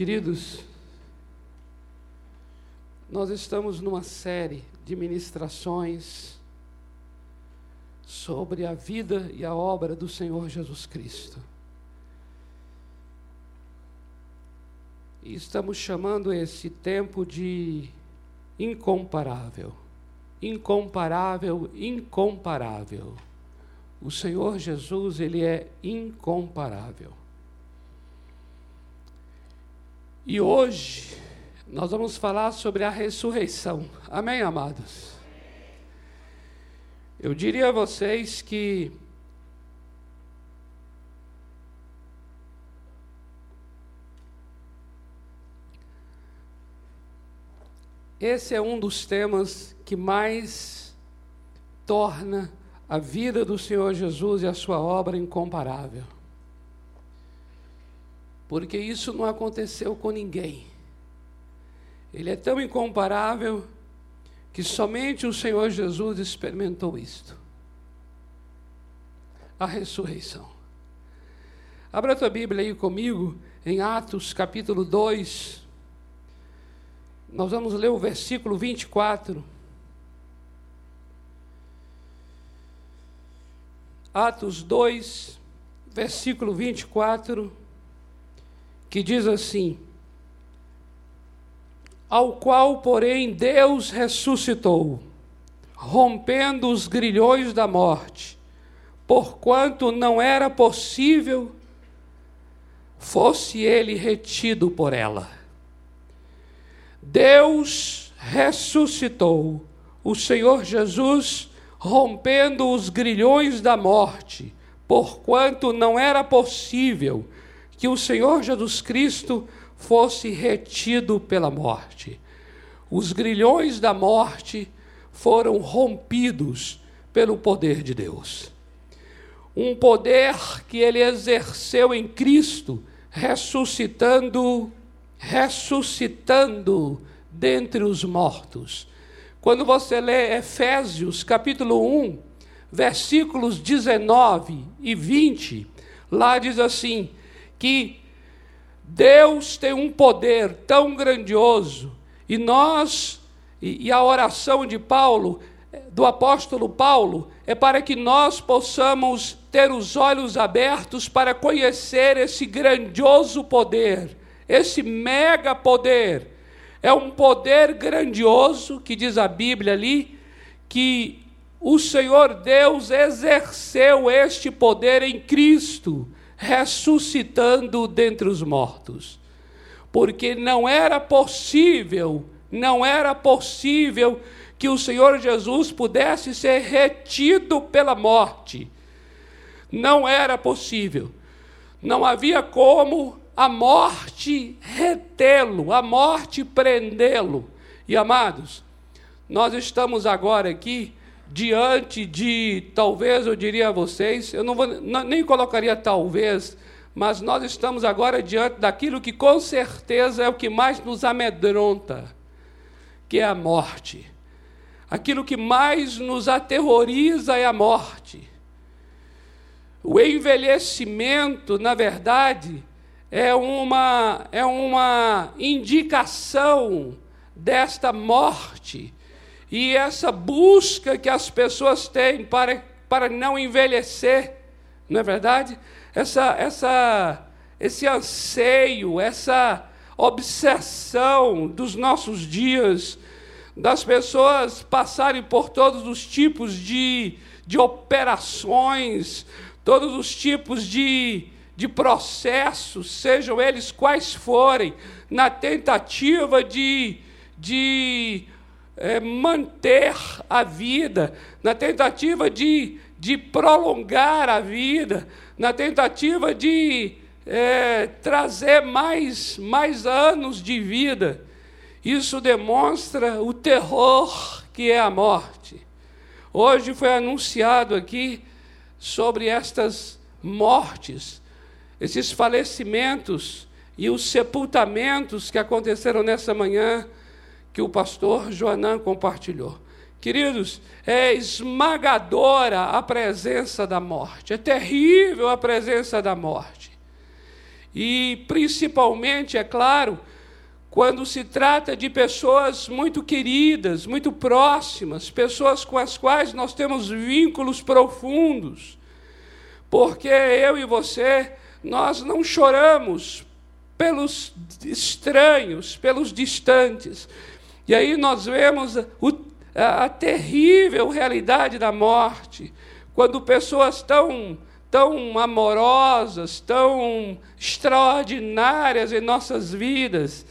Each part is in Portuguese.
Queridos, nós estamos numa série de ministrações sobre a vida e a obra do Senhor Jesus Cristo. E estamos chamando esse tempo de incomparável. Incomparável, incomparável. O Senhor Jesus, ele é incomparável. E hoje nós vamos falar sobre a ressurreição. Amém, amados? Eu diria a vocês que esse é um dos temas que mais torna a vida do Senhor Jesus e a sua obra incomparável. Porque isso não aconteceu com ninguém. Ele é tão incomparável que somente o Senhor Jesus experimentou isto. A ressurreição. Abra a tua Bíblia aí comigo, em Atos capítulo 2. Nós vamos ler o versículo 24. Atos 2, versículo 24, que diz assim: ao qual, porém, Deus ressuscitou, rompendo os grilhões da morte, porquanto não era possível fosse ele retido por ela. Deus ressuscitou o Senhor Jesus, rompendo os grilhões da morte, porquanto não era possível que o Senhor Jesus Cristo fosse retido pela morte. Os grilhões da morte foram rompidos pelo poder de Deus. Um poder que ele exerceu em Cristo, ressuscitando, ressuscitando dentre os mortos. Quando você lê Efésios capítulo 1, versículos 19 e 20, lá diz assim: que Deus tem um poder tão grandioso. E nós, e, e a oração de Paulo, do apóstolo Paulo, é para que nós possamos ter os olhos abertos para conhecer esse grandioso poder, esse mega poder. É um poder grandioso, que diz a Bíblia ali, que o Senhor Deus exerceu este poder em Cristo ressuscitando dentre os mortos. Porque não era possível, não era possível que o Senhor Jesus pudesse ser retido pela morte. Não era possível. Não havia como a morte retê-lo, a morte prendê-lo. E amados, nós estamos agora aqui diante de, talvez eu diria a vocês, eu não vou, nem colocaria talvez, mas nós estamos agora diante daquilo que com certeza é o que mais nos amedronta, que é a morte. Aquilo que mais nos aterroriza é a morte. O envelhecimento, na verdade, é uma, é uma indicação desta morte e essa busca que as pessoas têm para, para não envelhecer, não é verdade? Essa, essa, esse anseio, essa obsessão dos nossos dias, das pessoas passarem por todos os tipos de, de operações, todos os tipos de, de processos, sejam eles quais forem, na tentativa de, de é, manter a vida, na tentativa de, de prolongar a vida, na tentativa de é, trazer mais, mais anos de vida. Isso demonstra o terror que é a morte. Hoje foi anunciado aqui sobre estas mortes, esses falecimentos e os sepultamentos que aconteceram nessa manhã que o pastor Joanã compartilhou. Queridos, é esmagadora a presença da morte, é terrível a presença da morte. E principalmente, é claro, quando se trata de pessoas muito queridas, muito próximas, pessoas com as quais nós temos vínculos profundos. Porque eu e você, nós não choramos pelos estranhos, pelos distantes. E aí nós vemos o, a, a terrível realidade da morte, quando pessoas tão tão amorosas, tão extraordinárias em nossas vidas,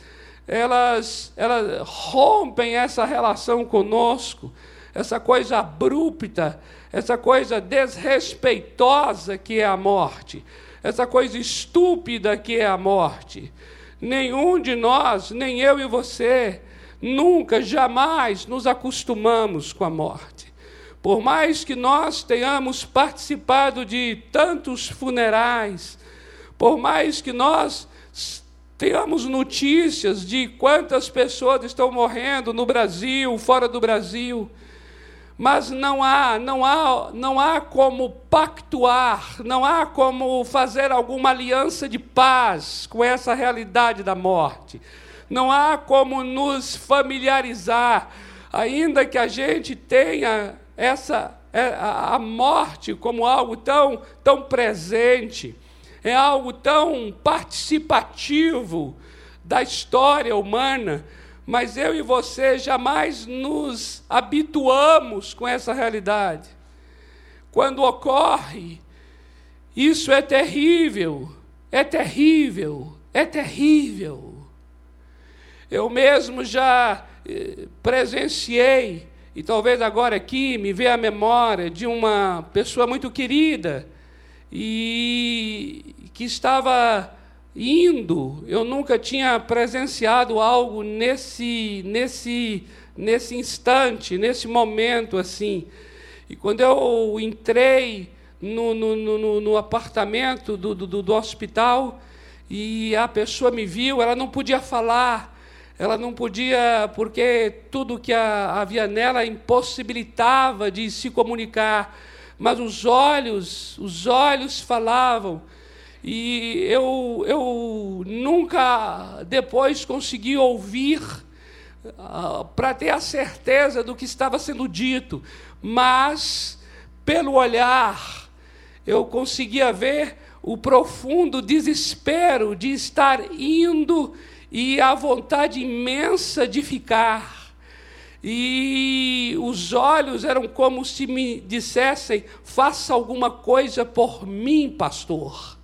elas, elas rompem essa relação conosco, essa coisa abrupta, essa coisa desrespeitosa que é a morte, essa coisa estúpida que é a morte. Nenhum de nós, nem eu e você, nunca, jamais nos acostumamos com a morte. Por mais que nós tenhamos participado de tantos funerais, por mais que nós Tenhamos notícias de quantas pessoas estão morrendo no Brasil, fora do Brasil. Mas não há, não há, não há como pactuar, não há como fazer alguma aliança de paz com essa realidade da morte. Não há como nos familiarizar, ainda que a gente tenha essa é, a morte como algo tão, tão presente é algo tão participativo da história humana, mas eu e você jamais nos habituamos com essa realidade. Quando ocorre, isso é terrível, é terrível, é terrível. Eu mesmo já eh, presenciei, e talvez agora aqui me veja a memória de uma pessoa muito querida, e que estava indo. Eu nunca tinha presenciado algo nesse, nesse, nesse instante, nesse momento assim. E quando eu entrei no, no, no, no apartamento do, do, do hospital e a pessoa me viu, ela não podia falar ela não podia, porque tudo que havia nela impossibilitava de se comunicar mas os olhos, os olhos falavam. E eu, eu nunca depois consegui ouvir uh, para ter a certeza do que estava sendo dito, mas pelo olhar eu conseguia ver o profundo desespero de estar indo e a vontade imensa de ficar e os olhos eram como se me dissessem: faça alguma coisa por mim, pastor.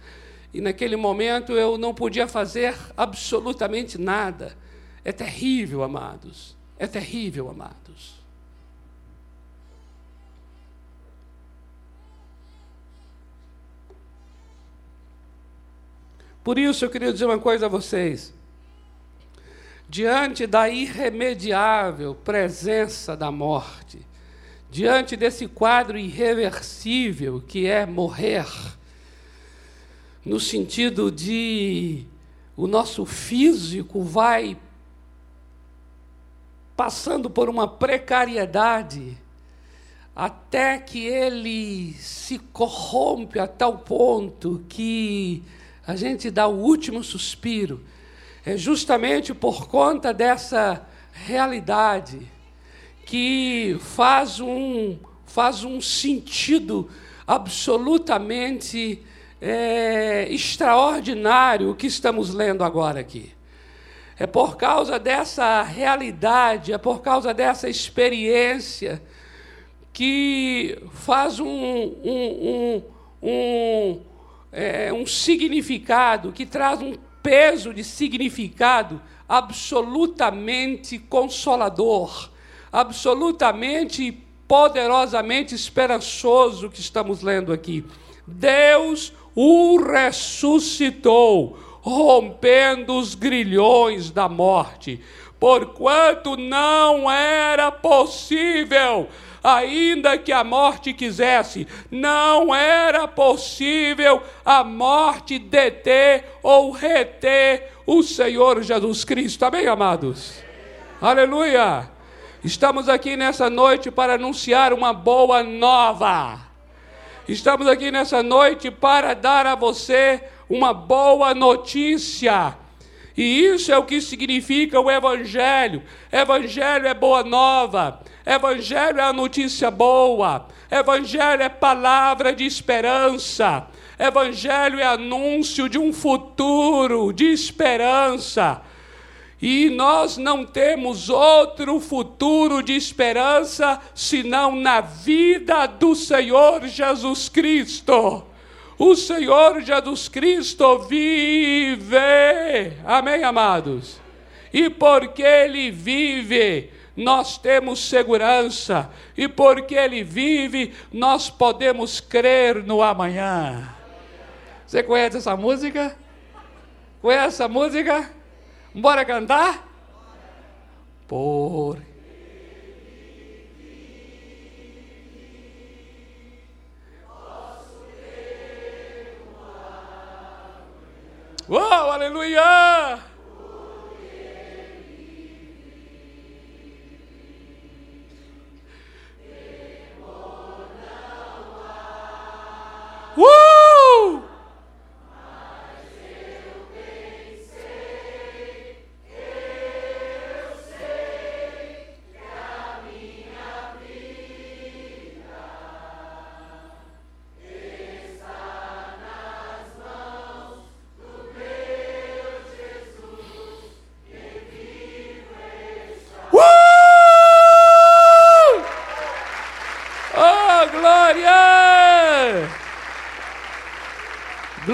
E naquele momento eu não podia fazer absolutamente nada. É terrível, amados. É terrível, amados. Por isso eu queria dizer uma coisa a vocês diante da irremediável presença da morte, diante desse quadro irreversível que é morrer, no sentido de o nosso físico vai passando por uma precariedade até que ele se corrompe a tal ponto que a gente dá o último suspiro é justamente por conta dessa realidade que faz um, faz um sentido absolutamente é, extraordinário o que estamos lendo agora aqui. É por causa dessa realidade, é por causa dessa experiência que faz um, um, um, um, é, um significado, que traz um peso de significado absolutamente consolador, absolutamente poderosamente esperançoso que estamos lendo aqui. Deus o ressuscitou, rompendo os grilhões da morte, porquanto não era possível ainda que a morte quisesse, não era possível a morte deter ou reter o Senhor Jesus Cristo. Amém, amados? Aleluia! Estamos aqui nessa noite para anunciar uma boa nova. Estamos aqui nessa noite para dar a você uma boa notícia. E isso é o que significa o Evangelho. Evangelho é boa nova. Evangelho é a notícia boa. Evangelho é palavra de esperança. Evangelho é anúncio de um futuro de esperança. E nós não temos outro futuro de esperança senão na vida do Senhor Jesus Cristo. O Senhor Jesus Cristo vive. Amém, amados? E porque Ele vive, nós temos segurança. E porque Ele vive, nós podemos crer no amanhã. Você conhece essa música? Conhece essa música? Bora cantar? Por Uou, aleluia!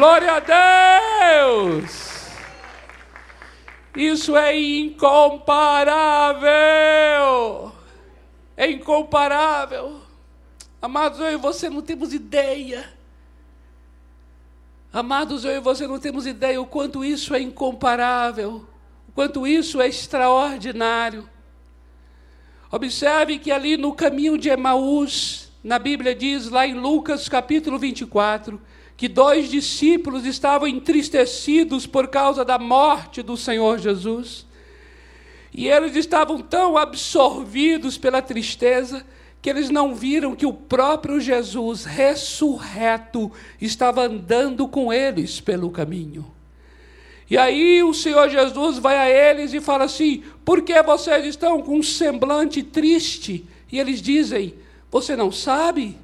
Glória a Deus! Isso é incomparável! É incomparável! Amados, eu e você não temos ideia. Amados, eu e você não temos ideia o quanto isso é incomparável, o quanto isso é extraordinário. Observe que ali no caminho de Emaús, na Bíblia diz, lá em Lucas capítulo 24, que dois discípulos estavam entristecidos por causa da morte do Senhor Jesus. E eles estavam tão absorvidos pela tristeza que eles não viram que o próprio Jesus ressurreto estava andando com eles pelo caminho. E aí o Senhor Jesus vai a eles e fala assim: por que vocês estão com um semblante triste? E eles dizem: você não sabe?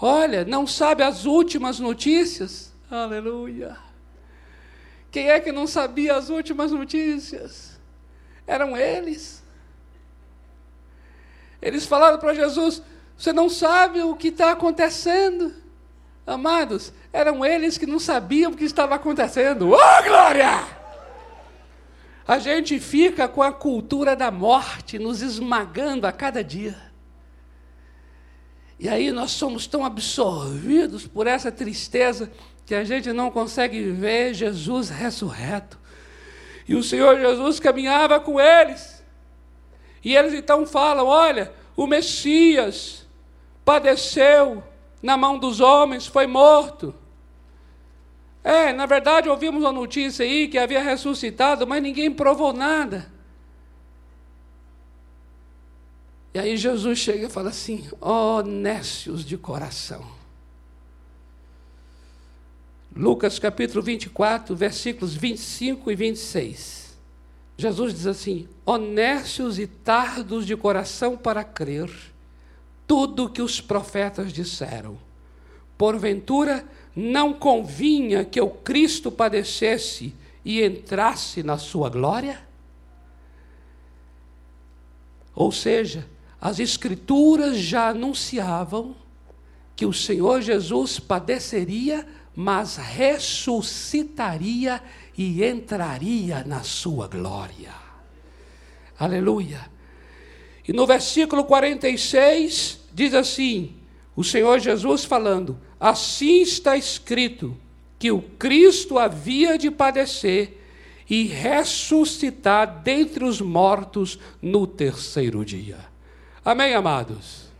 Olha, não sabe as últimas notícias? Aleluia. Quem é que não sabia as últimas notícias? Eram eles. Eles falaram para Jesus: Você não sabe o que está acontecendo? Amados, eram eles que não sabiam o que estava acontecendo. Oh, glória! A gente fica com a cultura da morte nos esmagando a cada dia. E aí nós somos tão absorvidos por essa tristeza que a gente não consegue ver Jesus ressurreto. E o Senhor Jesus caminhava com eles. E eles então falam: olha, o Messias padeceu na mão dos homens, foi morto. É, na verdade, ouvimos uma notícia aí que havia ressuscitado, mas ninguém provou nada. E aí Jesus chega e fala assim: ó oh, nécios de coração. Lucas capítulo 24, versículos 25 e 26. Jesus diz assim: honestos e tardos de coração para crer tudo que os profetas disseram. Porventura, não convinha que o Cristo padecesse e entrasse na sua glória? Ou seja, as Escrituras já anunciavam que o Senhor Jesus padeceria, mas ressuscitaria e entraria na sua glória. Aleluia. E no versículo 46 diz assim: o Senhor Jesus falando: Assim está escrito que o Cristo havia de padecer e ressuscitar dentre os mortos no terceiro dia. Amém, amados?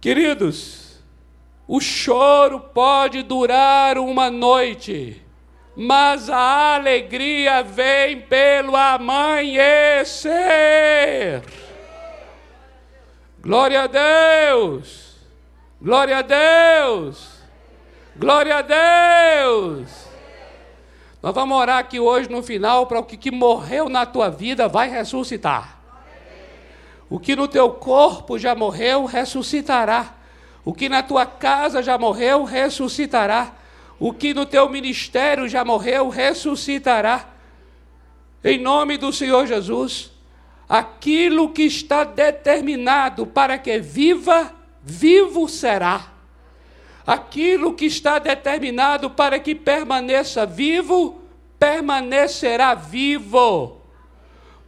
Queridos, o choro pode durar uma noite, mas a alegria vem pelo amanhecer. Glória a Deus! Glória a Deus! Glória a Deus! Nós vamos orar aqui hoje no final para o que, que morreu na tua vida vai ressuscitar. O que no teu corpo já morreu, ressuscitará. O que na tua casa já morreu, ressuscitará. O que no teu ministério já morreu, ressuscitará. Em nome do Senhor Jesus, aquilo que está determinado para que viva, vivo será. Aquilo que está determinado para que permaneça vivo, permanecerá vivo.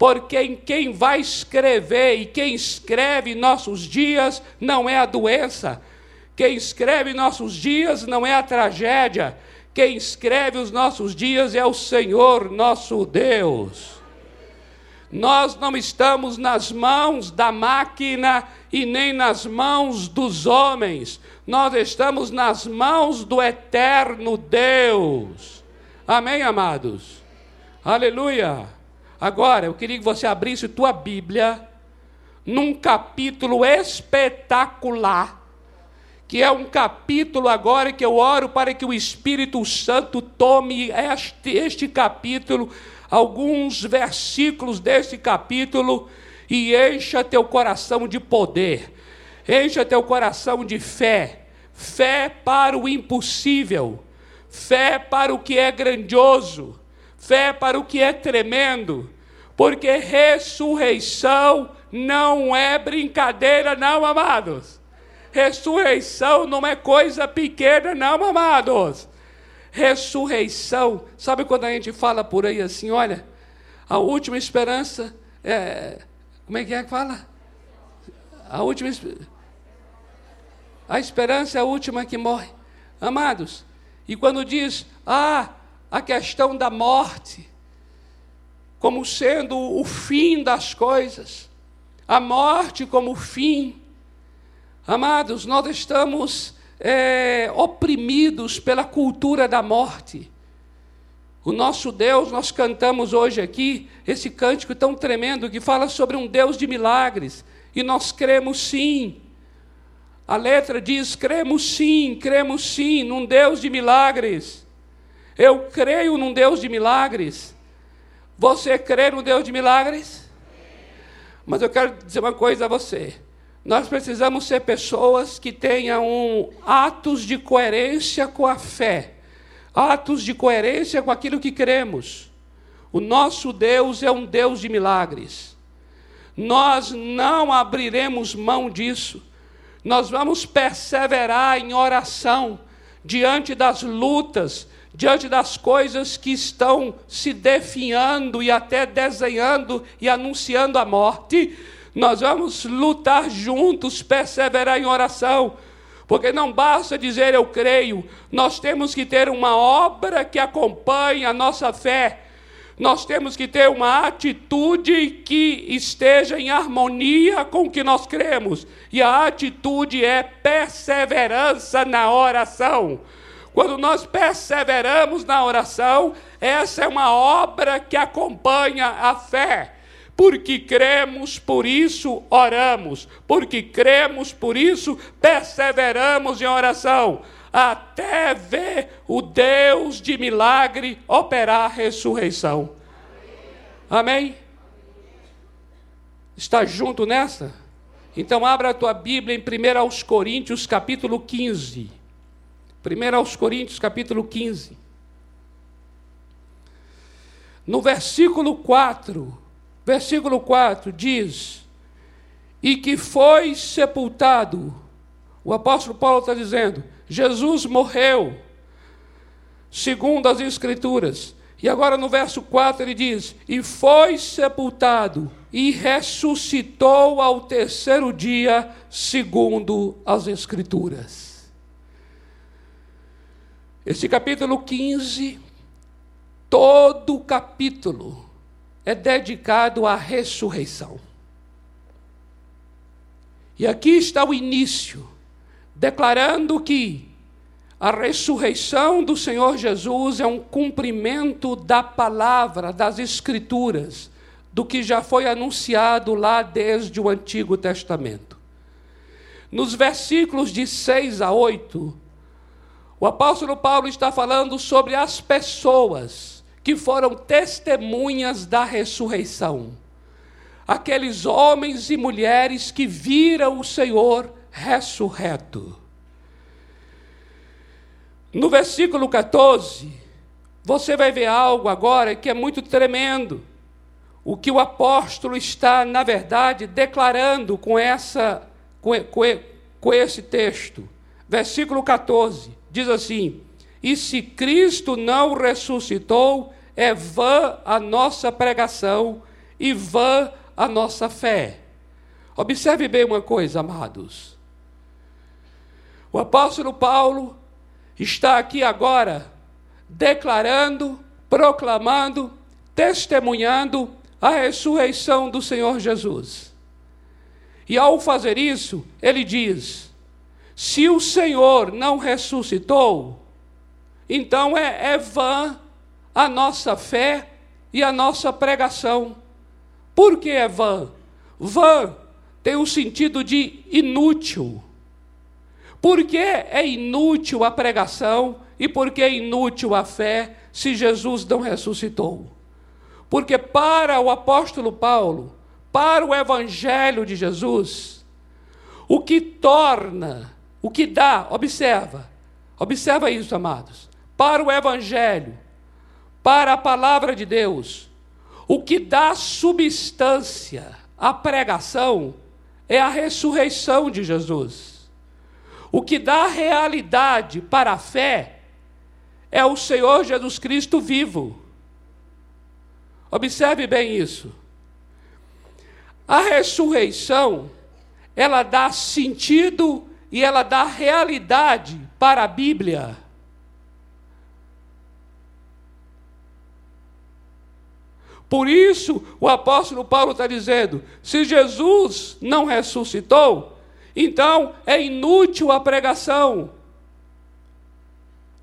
Porque em quem vai escrever e quem escreve nossos dias não é a doença, quem escreve nossos dias não é a tragédia, quem escreve os nossos dias é o Senhor nosso Deus. Nós não estamos nas mãos da máquina e nem nas mãos dos homens, nós estamos nas mãos do eterno Deus. Amém, amados? Aleluia. Agora, eu queria que você abrisse tua Bíblia num capítulo espetacular que é um capítulo agora que eu oro para que o Espírito Santo tome este, este capítulo, alguns versículos deste capítulo, e encha teu coração de poder, encha teu coração de fé, fé para o impossível, fé para o que é grandioso, fé para o que é tremendo, porque ressurreição não é brincadeira, não, amados. Ressurreição não é coisa pequena, não, amados. Ressurreição, sabe quando a gente fala por aí assim, olha, a última esperança é. Como é que é que fala? A última A esperança é a última que morre. Amados, e quando diz, ah, a questão da morte, como sendo o fim das coisas, a morte como fim, Amados, nós estamos é, oprimidos pela cultura da morte. O nosso Deus, nós cantamos hoje aqui esse cântico tão tremendo que fala sobre um Deus de milagres, e nós cremos sim. A letra diz: cremos sim, cremos sim num Deus de milagres. Eu creio num Deus de milagres. Você crê no Deus de milagres? Mas eu quero dizer uma coisa a você. Nós precisamos ser pessoas que tenham um, atos de coerência com a fé, atos de coerência com aquilo que cremos. O nosso Deus é um Deus de milagres. Nós não abriremos mão disso. Nós vamos perseverar em oração diante das lutas, diante das coisas que estão se definhando e até desenhando e anunciando a morte nós vamos lutar juntos, perseverar em oração, porque não basta dizer eu creio, nós temos que ter uma obra que acompanhe a nossa fé. Nós temos que ter uma atitude que esteja em harmonia com o que nós cremos. E a atitude é perseverança na oração. Quando nós perseveramos na oração, essa é uma obra que acompanha a fé. Porque cremos, por isso oramos. Porque cremos, por isso perseveramos em oração. Até ver o Deus de milagre operar a ressurreição. Amém? Está junto nessa? Então abra a tua Bíblia em 1 aos Coríntios, capítulo 15. 1 aos Coríntios, capítulo 15. No versículo 4, Versículo 4 diz: E que foi sepultado. O apóstolo Paulo está dizendo: Jesus morreu, segundo as Escrituras. E agora no verso 4 ele diz: E foi sepultado e ressuscitou ao terceiro dia, segundo as Escrituras. Esse capítulo 15, todo o capítulo, é dedicado à ressurreição. E aqui está o início, declarando que a ressurreição do Senhor Jesus é um cumprimento da palavra, das Escrituras, do que já foi anunciado lá desde o Antigo Testamento. Nos versículos de 6 a 8, o apóstolo Paulo está falando sobre as pessoas que foram testemunhas da ressurreição. Aqueles homens e mulheres que viram o Senhor ressurreto. No versículo 14, você vai ver algo agora que é muito tremendo. O que o apóstolo está, na verdade, declarando com, essa, com, com, com esse texto. Versículo 14 diz assim: E se Cristo não ressuscitou, é vã a nossa pregação e vã a nossa fé. Observe bem uma coisa, amados. O apóstolo Paulo está aqui agora declarando, proclamando, testemunhando a ressurreição do Senhor Jesus. E ao fazer isso, ele diz: se o Senhor não ressuscitou, então é, é vã a nossa fé e a nossa pregação. Por que é vã? Vã tem o sentido de inútil. Por que é inútil a pregação e por que é inútil a fé se Jesus não ressuscitou? Porque para o apóstolo Paulo, para o evangelho de Jesus, o que torna, o que dá, observa, observa isso, amados, para o evangelho, para a palavra de Deus, o que dá substância à pregação é a ressurreição de Jesus. O que dá realidade para a fé é o Senhor Jesus Cristo vivo. Observe bem isso. A ressurreição, ela dá sentido e ela dá realidade para a Bíblia. Por isso, o apóstolo Paulo está dizendo: se Jesus não ressuscitou, então é inútil a pregação,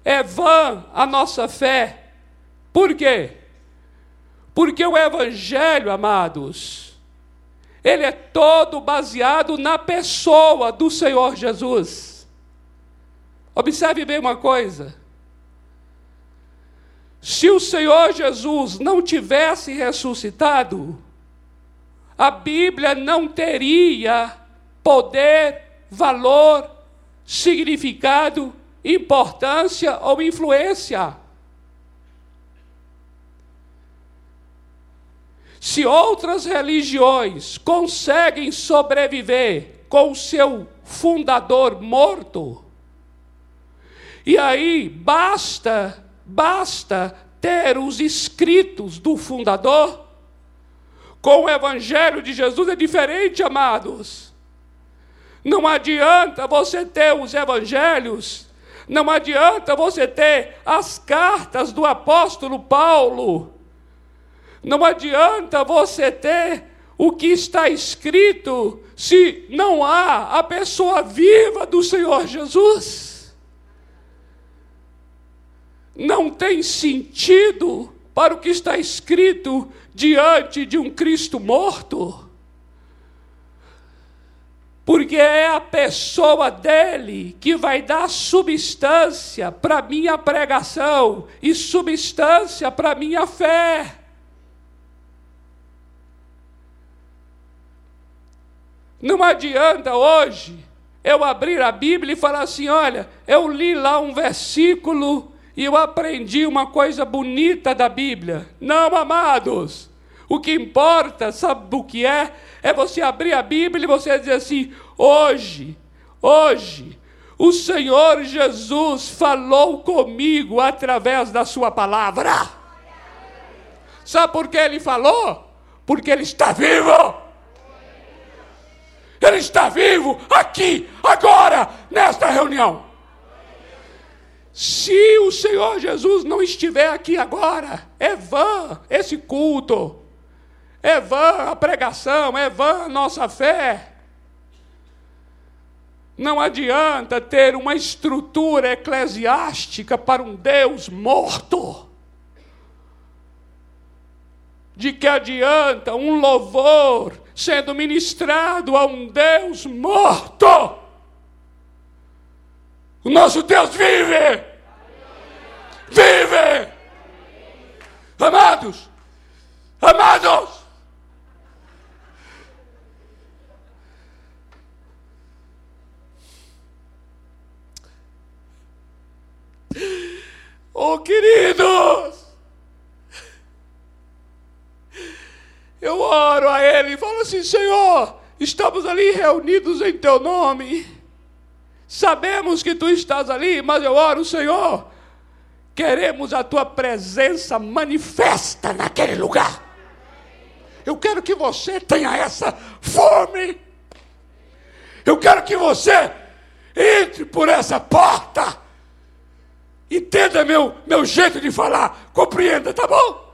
é vã a nossa fé. Por quê? Porque o Evangelho, amados, ele é todo baseado na pessoa do Senhor Jesus. Observe bem uma coisa. Se o Senhor Jesus não tivesse ressuscitado, a Bíblia não teria poder, valor, significado, importância ou influência. Se outras religiões conseguem sobreviver com o seu fundador morto, e aí basta, basta ter os escritos do fundador, com o evangelho de Jesus é diferente, amados. Não adianta você ter os evangelhos, não adianta você ter as cartas do apóstolo Paulo, não adianta você ter o que está escrito se não há a pessoa viva do Senhor Jesus. Não tem sentido para o que está escrito diante de um Cristo morto. Porque é a pessoa dele que vai dar substância para minha pregação e substância para minha fé. Não adianta hoje eu abrir a Bíblia e falar assim: olha, eu li lá um versículo e eu aprendi uma coisa bonita da Bíblia. Não, amados. O que importa, sabe o que é? É você abrir a Bíblia e você dizer assim: hoje, hoje, o Senhor Jesus falou comigo através da Sua palavra. Sabe por que Ele falou? Porque Ele está vivo. Ele está vivo aqui, agora, nesta reunião. Se o Senhor Jesus não estiver aqui agora, é vã esse culto, é vã a pregação, é vã a nossa fé. Não adianta ter uma estrutura eclesiástica para um Deus morto. De que adianta um louvor sendo ministrado a um Deus morto. O nosso Deus vive. vive. Amados, amados, Oh, queridos! Eu oro a Ele e falo assim: Senhor, estamos ali reunidos em Teu nome. Sabemos que Tu estás ali, mas eu oro, Senhor, queremos a Tua presença manifesta naquele lugar. Eu quero que você tenha essa fome. Eu quero que você entre por essa porta Entenda meu, meu jeito de falar, compreenda, tá bom?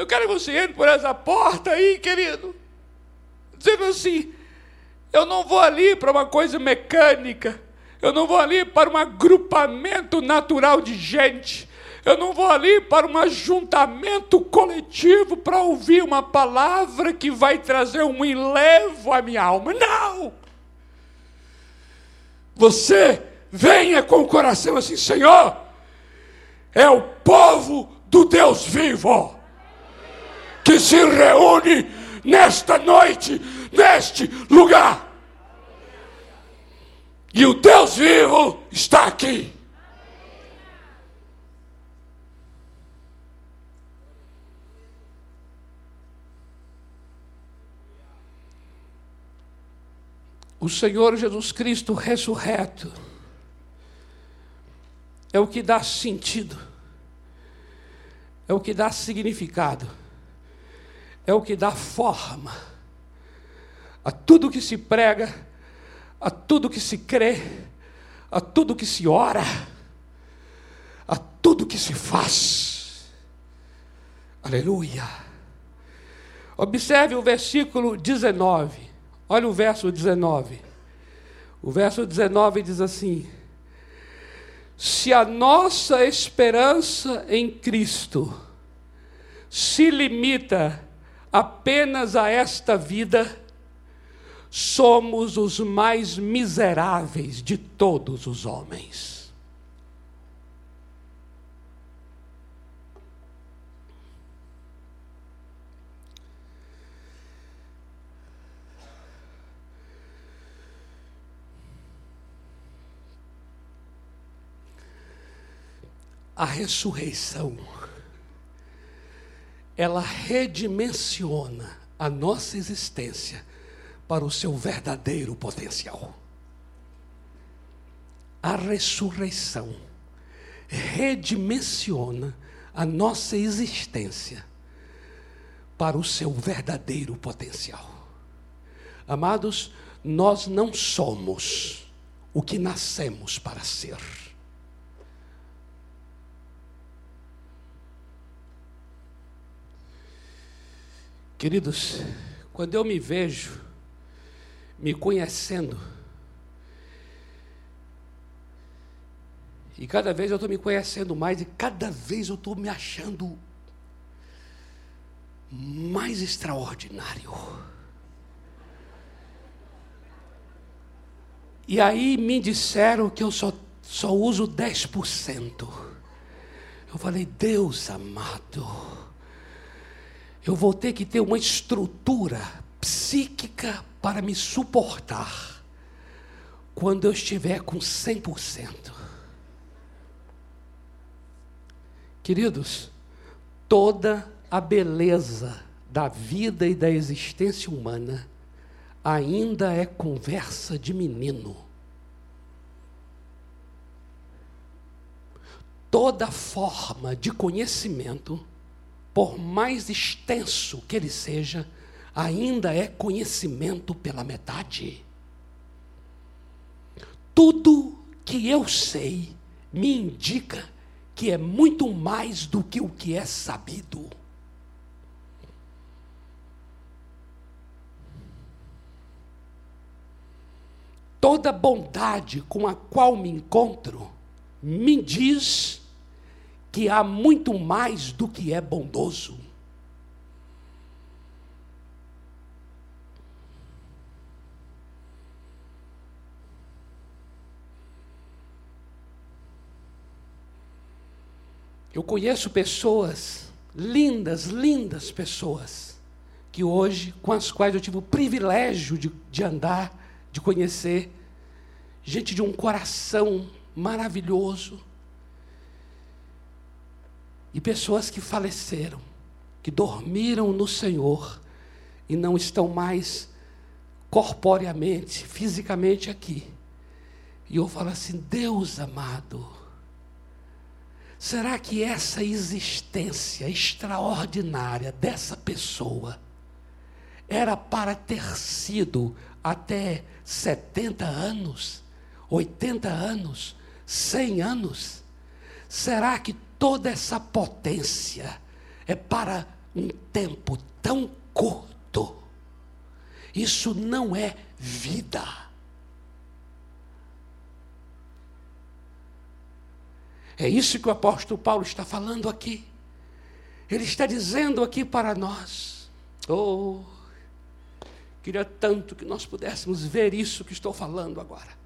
Eu quero que você entre por essa porta aí, querido, dizendo assim: eu não vou ali para uma coisa mecânica, eu não vou ali para um agrupamento natural de gente, eu não vou ali para um ajuntamento coletivo para ouvir uma palavra que vai trazer um enlevo à minha alma. Não! Você venha com o coração assim: Senhor, é o povo do Deus vivo que se reúne nesta noite, neste lugar. E o Deus vivo está aqui. O Senhor Jesus Cristo ressurreto é o que dá sentido, é o que dá significado, é o que dá forma a tudo que se prega, a tudo que se crê, a tudo que se ora, a tudo que se faz. Aleluia. Observe o versículo 19. Olha o verso 19. O verso 19 diz assim: se a nossa esperança em Cristo se limita apenas a esta vida, somos os mais miseráveis de todos os homens. a ressurreição, ela redimensiona a nossa existência para o seu verdadeiro potencial. A ressurreição redimensiona a nossa existência para o seu verdadeiro potencial. Amados, nós não somos o que nascemos para ser. Queridos, quando eu me vejo me conhecendo, e cada vez eu estou me conhecendo mais, e cada vez eu estou me achando mais extraordinário. E aí me disseram que eu só, só uso 10%. Eu falei, Deus amado eu vou ter que ter uma estrutura psíquica para me suportar quando eu estiver com 100%. Queridos, toda a beleza da vida e da existência humana ainda é conversa de menino. Toda forma de conhecimento por mais extenso que ele seja, ainda é conhecimento pela metade. Tudo que eu sei me indica que é muito mais do que o que é sabido. Toda bondade com a qual me encontro me diz que há muito mais do que é bondoso. Eu conheço pessoas, lindas, lindas pessoas, que hoje, com as quais eu tive o privilégio de, de andar, de conhecer, gente de um coração maravilhoso, e pessoas que faleceram, que dormiram no Senhor e não estão mais corporeamente, fisicamente aqui. E eu falo assim: Deus amado, será que essa existência extraordinária dessa pessoa era para ter sido até 70 anos, 80 anos, 100 anos? Será que toda essa potência é para um tempo tão curto. Isso não é vida. É isso que o apóstolo Paulo está falando aqui. Ele está dizendo aqui para nós: Oh, queria tanto que nós pudéssemos ver isso que estou falando agora.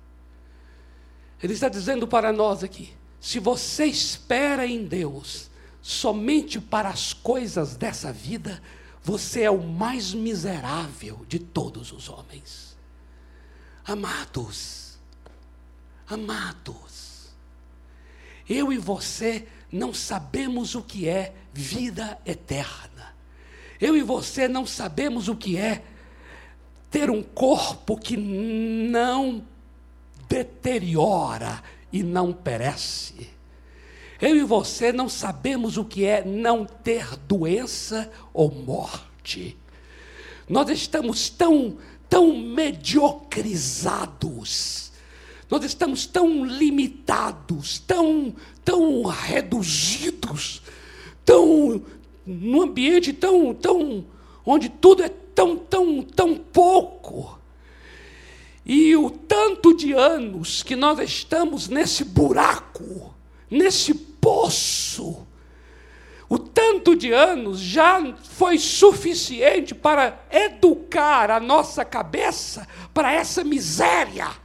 Ele está dizendo para nós aqui: se você espera em Deus somente para as coisas dessa vida, você é o mais miserável de todos os homens. Amados, amados, eu e você não sabemos o que é vida eterna. Eu e você não sabemos o que é ter um corpo que não deteriora e não perece. Eu e você não sabemos o que é não ter doença ou morte. Nós estamos tão, tão mediocrizados. Nós estamos tão limitados, tão, tão reduzidos, tão num ambiente tão, tão onde tudo é tão, tão, tão pouco. E o tanto de anos que nós estamos nesse buraco, nesse poço, o tanto de anos já foi suficiente para educar a nossa cabeça para essa miséria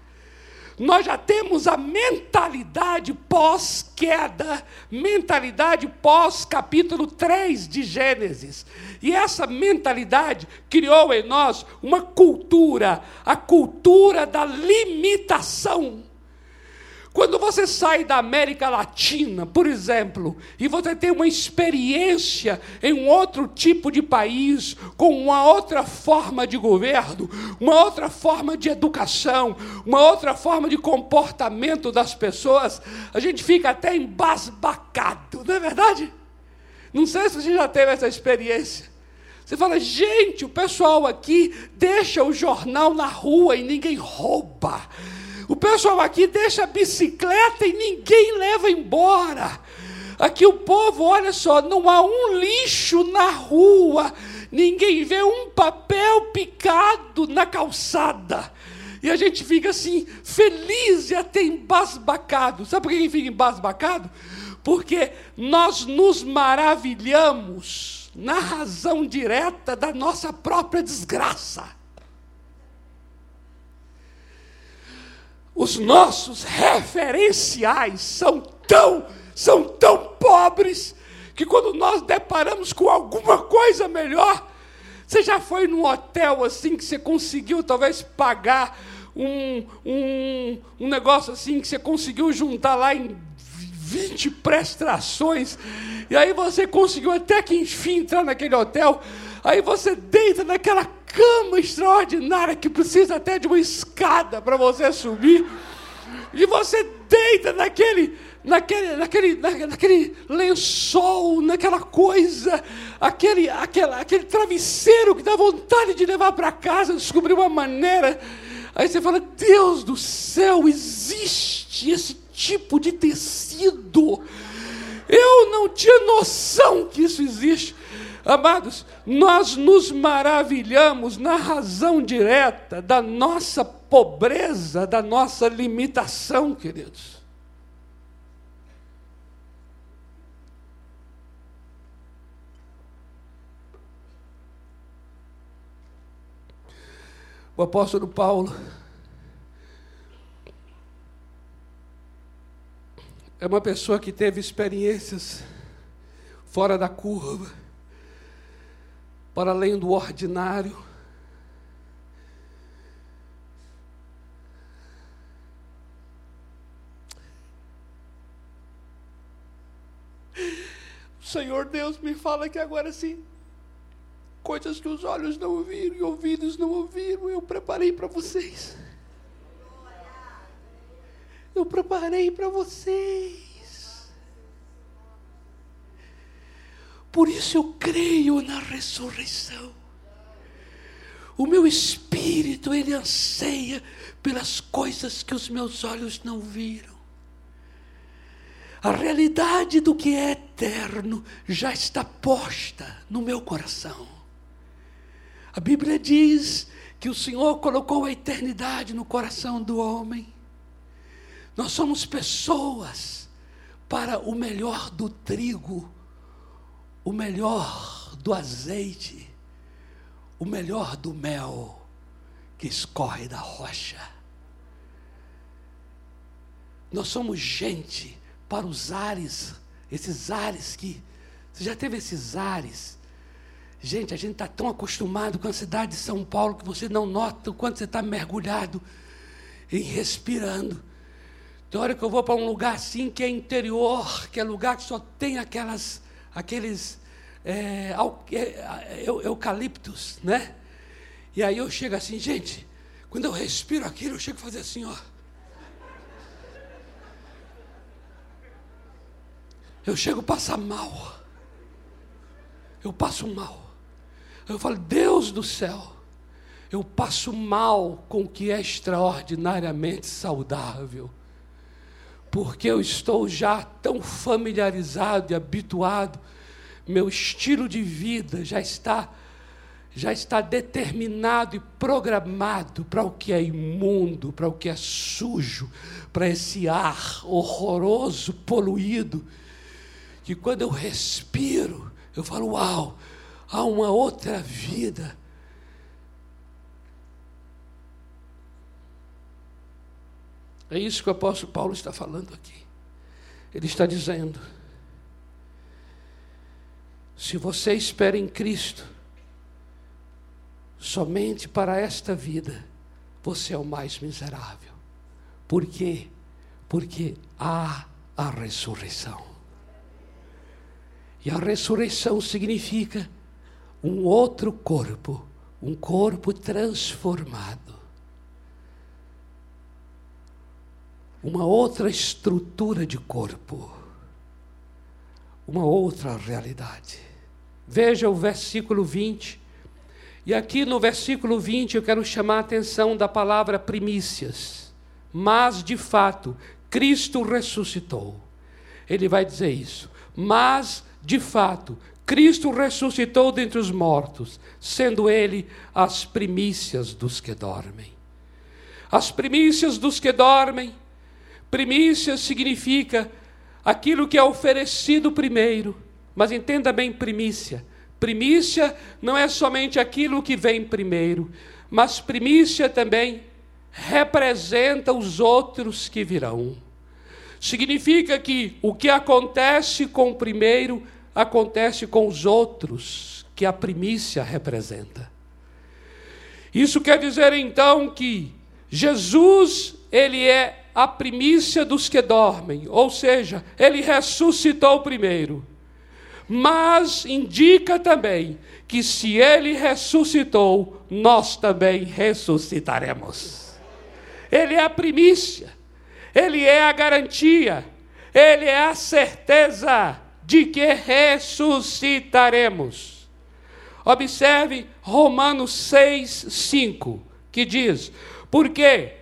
nós já temos a mentalidade pós-queda, mentalidade pós-capítulo 3 de Gênesis. E essa mentalidade criou em nós uma cultura, a cultura da limitação. Quando você sai da América Latina, por exemplo, e você tem uma experiência em um outro tipo de país, com uma outra forma de governo, uma outra forma de educação, uma outra forma de comportamento das pessoas, a gente fica até embasbacado, não é verdade? Não sei se você já teve essa experiência. Você fala, gente, o pessoal aqui deixa o jornal na rua e ninguém rouba. O pessoal aqui deixa a bicicleta e ninguém leva embora. Aqui o povo, olha só, não há um lixo na rua, ninguém vê um papel picado na calçada. E a gente fica assim, feliz e até embasbacado. Sabe por que fica embasbacado? Porque nós nos maravilhamos na razão direta da nossa própria desgraça. Os nossos referenciais são tão, são tão pobres, que quando nós deparamos com alguma coisa melhor, você já foi num hotel assim que você conseguiu talvez pagar um, um, um negócio assim que você conseguiu juntar lá em 20 prestações, e aí você conseguiu até que enfim entrar naquele hotel, aí você deita naquela cama extraordinária que precisa até de uma escada para você subir. E você deita naquele, naquele, naquele, naquele lençol, naquela coisa, aquele, aquele, aquele travesseiro que dá vontade de levar para casa, descobrir uma maneira. Aí você fala: Deus do céu, existe esse tipo de tecido. Eu não tinha noção que isso existe. Amados, nós nos maravilhamos na razão direta da nossa pobreza, da nossa limitação, queridos. O apóstolo Paulo é uma pessoa que teve experiências fora da curva, para além do ordinário. O Senhor Deus me fala que agora sim, coisas que os olhos não viram e ouvidos não ouviram, eu preparei para vocês. Eu preparei para vocês. Por isso eu creio na ressurreição. O meu espírito, ele anseia pelas coisas que os meus olhos não viram. A realidade do que é eterno já está posta no meu coração. A Bíblia diz que o Senhor colocou a eternidade no coração do homem. Nós somos pessoas para o melhor do trigo, o melhor do azeite, o melhor do mel que escorre da rocha. Nós somos gente para os ares, esses ares que. Você já teve esses ares? Gente, a gente está tão acostumado com a cidade de São Paulo que você não nota o quanto você está mergulhado e respirando. Tem hora que eu vou para um lugar assim que é interior, que é lugar que só tem aquelas, aqueles é, é, eucaliptos, né? E aí eu chego assim, gente, quando eu respiro aquilo, eu chego a fazer assim, ó. Eu chego a passar mal. Eu passo mal. Eu falo, Deus do céu, eu passo mal com o que é extraordinariamente saudável porque eu estou já tão familiarizado e habituado, meu estilo de vida já está já está determinado e programado para o que é imundo, para o que é sujo, para esse ar horroroso, poluído, que quando eu respiro, eu falo: "Uau, há uma outra vida É isso que o apóstolo Paulo está falando aqui. Ele está dizendo: se você espera em Cristo, somente para esta vida, você é o mais miserável. Por quê? Porque há a ressurreição. E a ressurreição significa um outro corpo, um corpo transformado. Uma outra estrutura de corpo, uma outra realidade. Veja o versículo 20. E aqui no versículo 20 eu quero chamar a atenção da palavra primícias. Mas, de fato, Cristo ressuscitou. Ele vai dizer isso. Mas, de fato, Cristo ressuscitou dentre os mortos, sendo Ele as primícias dos que dormem. As primícias dos que dormem Primícia significa aquilo que é oferecido primeiro. Mas entenda bem primícia. Primícia não é somente aquilo que vem primeiro, mas primícia também representa os outros que virão. Significa que o que acontece com o primeiro acontece com os outros que a primícia representa. Isso quer dizer então que Jesus, ele é a primícia dos que dormem, ou seja, ele ressuscitou primeiro. Mas indica também que se ele ressuscitou, nós também ressuscitaremos. Ele é a primícia, ele é a garantia, ele é a certeza de que ressuscitaremos. Observe Romanos 6, 5, que diz: Porque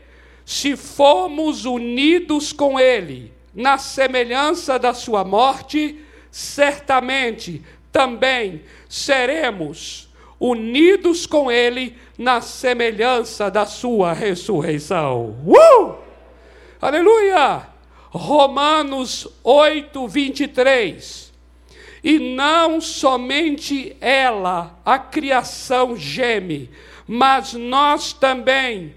se formos unidos com Ele na semelhança da Sua morte, certamente também seremos unidos com Ele na semelhança da Sua ressurreição. Uh! Aleluia! Romanos 8, 23. E não somente ela, a criação, geme, mas nós também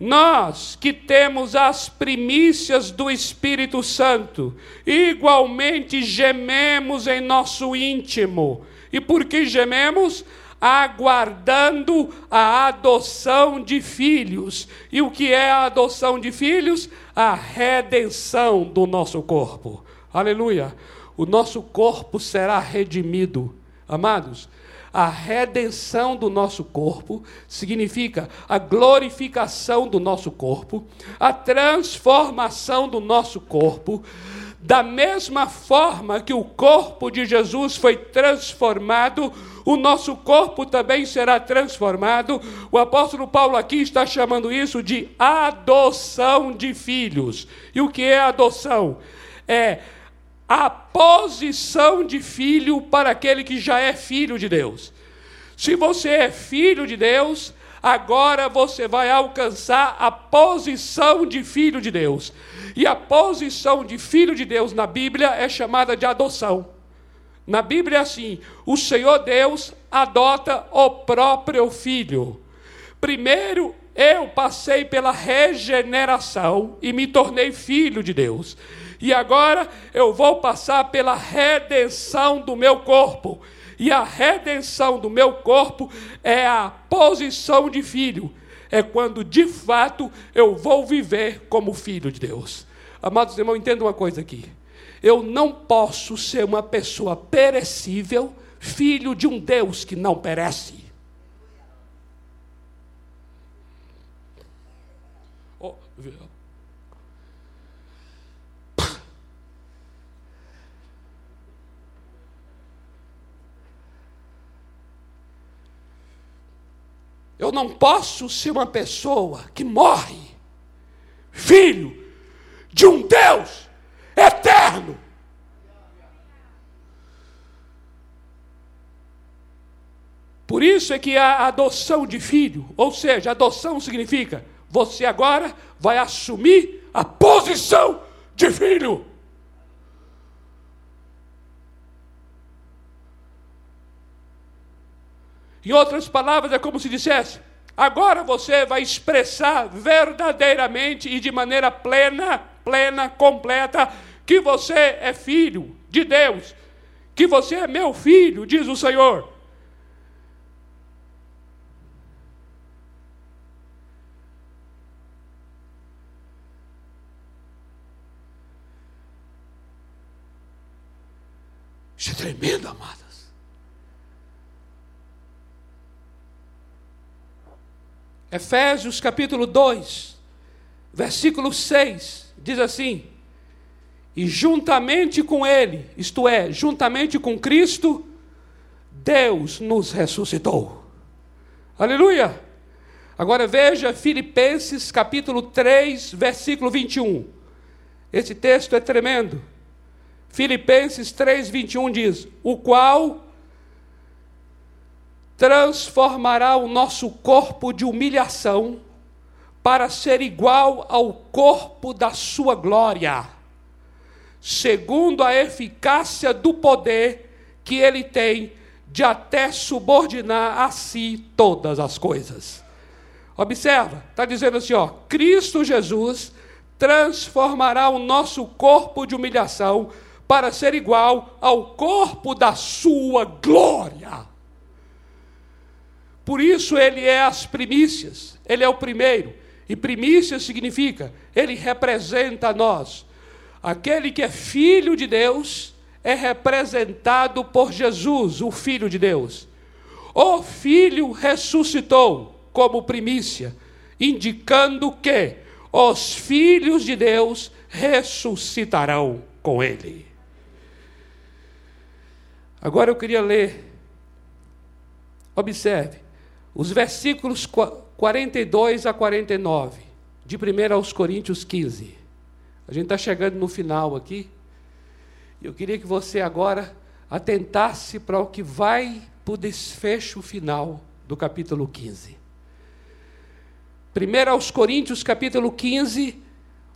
nós que temos as primícias do Espírito Santo, igualmente gememos em nosso íntimo. E por que gememos? Aguardando a adoção de filhos. E o que é a adoção de filhos? A redenção do nosso corpo. Aleluia. O nosso corpo será redimido. Amados, a redenção do nosso corpo significa a glorificação do nosso corpo, a transformação do nosso corpo, da mesma forma que o corpo de Jesus foi transformado, o nosso corpo também será transformado. O apóstolo Paulo aqui está chamando isso de adoção de filhos. E o que é adoção? É a posição de filho para aquele que já é filho de Deus. Se você é filho de Deus, agora você vai alcançar a posição de filho de Deus. E a posição de filho de Deus na Bíblia é chamada de adoção. Na Bíblia é assim: o Senhor Deus adota o próprio filho. Primeiro, eu passei pela regeneração e me tornei filho de Deus e agora eu vou passar pela redenção do meu corpo. E a redenção do meu corpo é a posição de filho. É quando de fato eu vou viver como filho de Deus. Amados irmãos, entenda uma coisa aqui. Eu não posso ser uma pessoa perecível, filho de um Deus que não perece. Oh, Eu não posso ser uma pessoa que morre, filho de um Deus eterno. Por isso é que a adoção de filho, ou seja, adoção significa você agora vai assumir a posição de filho. Em outras palavras, é como se dissesse: agora você vai expressar verdadeiramente e de maneira plena, plena, completa, que você é filho de Deus, que você é meu filho, diz o Senhor. Isso é tremendo, amado. Efésios capítulo 2, versículo 6, diz assim: E juntamente com Ele, isto é, juntamente com Cristo, Deus nos ressuscitou. Aleluia! Agora veja Filipenses capítulo 3, versículo 21. Esse texto é tremendo. Filipenses 3, 21 diz: O qual transformará o nosso corpo de humilhação para ser igual ao corpo da sua glória, segundo a eficácia do poder que ele tem de até subordinar a si todas as coisas. Observa, está dizendo assim, ó, Cristo Jesus transformará o nosso corpo de humilhação para ser igual ao corpo da sua glória. Por isso ele é as primícias, ele é o primeiro. E primícia significa, ele representa a nós. Aquele que é filho de Deus é representado por Jesus, o Filho de Deus. O Filho ressuscitou como primícia, indicando que os filhos de Deus ressuscitarão com ele. Agora eu queria ler, observe, os versículos 42 a 49, de 1 aos Coríntios 15. A gente está chegando no final aqui. Eu queria que você agora atentasse para o que vai para o desfecho final do capítulo 15. 1 aos Coríntios, capítulo 15,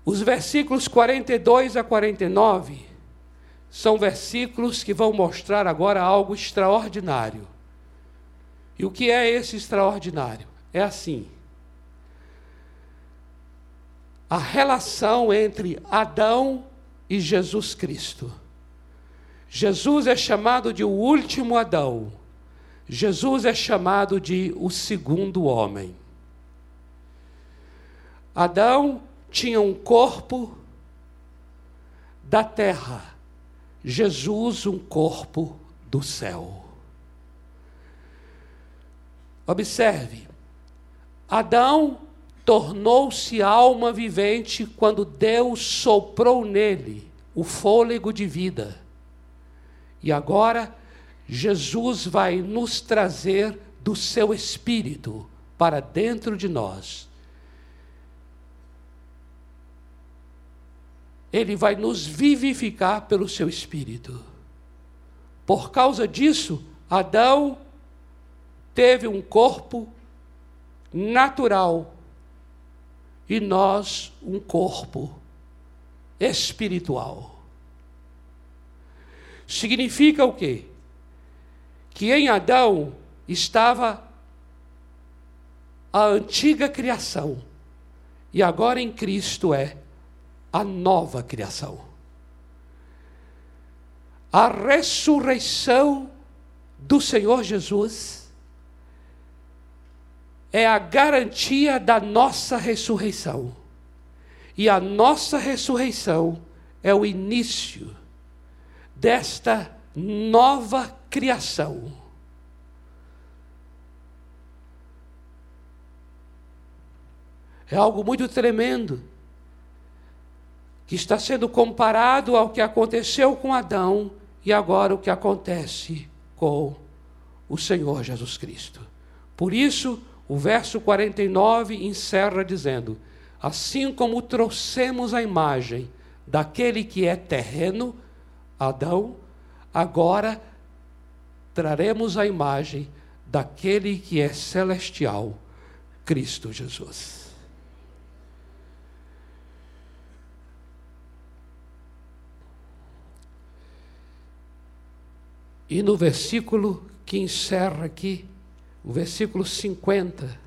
os versículos 42 a 49 são versículos que vão mostrar agora algo extraordinário. E o que é esse extraordinário? É assim. a relação entre Adão e Jesus Cristo. Jesus é chamado de o último Adão. Jesus é chamado de o segundo homem. Adão tinha um corpo da terra, Jesus, um corpo do céu. Observe, Adão tornou-se alma vivente quando Deus soprou nele o fôlego de vida. E agora, Jesus vai nos trazer do seu espírito para dentro de nós. Ele vai nos vivificar pelo seu espírito. Por causa disso, Adão teve um corpo natural e nós um corpo espiritual. Significa o quê? Que em Adão estava a antiga criação e agora em Cristo é a nova criação. A ressurreição do Senhor Jesus é a garantia da nossa ressurreição. E a nossa ressurreição é o início desta nova criação. É algo muito tremendo que está sendo comparado ao que aconteceu com Adão e agora o que acontece com o Senhor Jesus Cristo. Por isso, o verso 49 encerra dizendo: Assim como trouxemos a imagem daquele que é terreno, Adão, agora traremos a imagem daquele que é celestial, Cristo Jesus. E no versículo que encerra aqui, o versículo 50,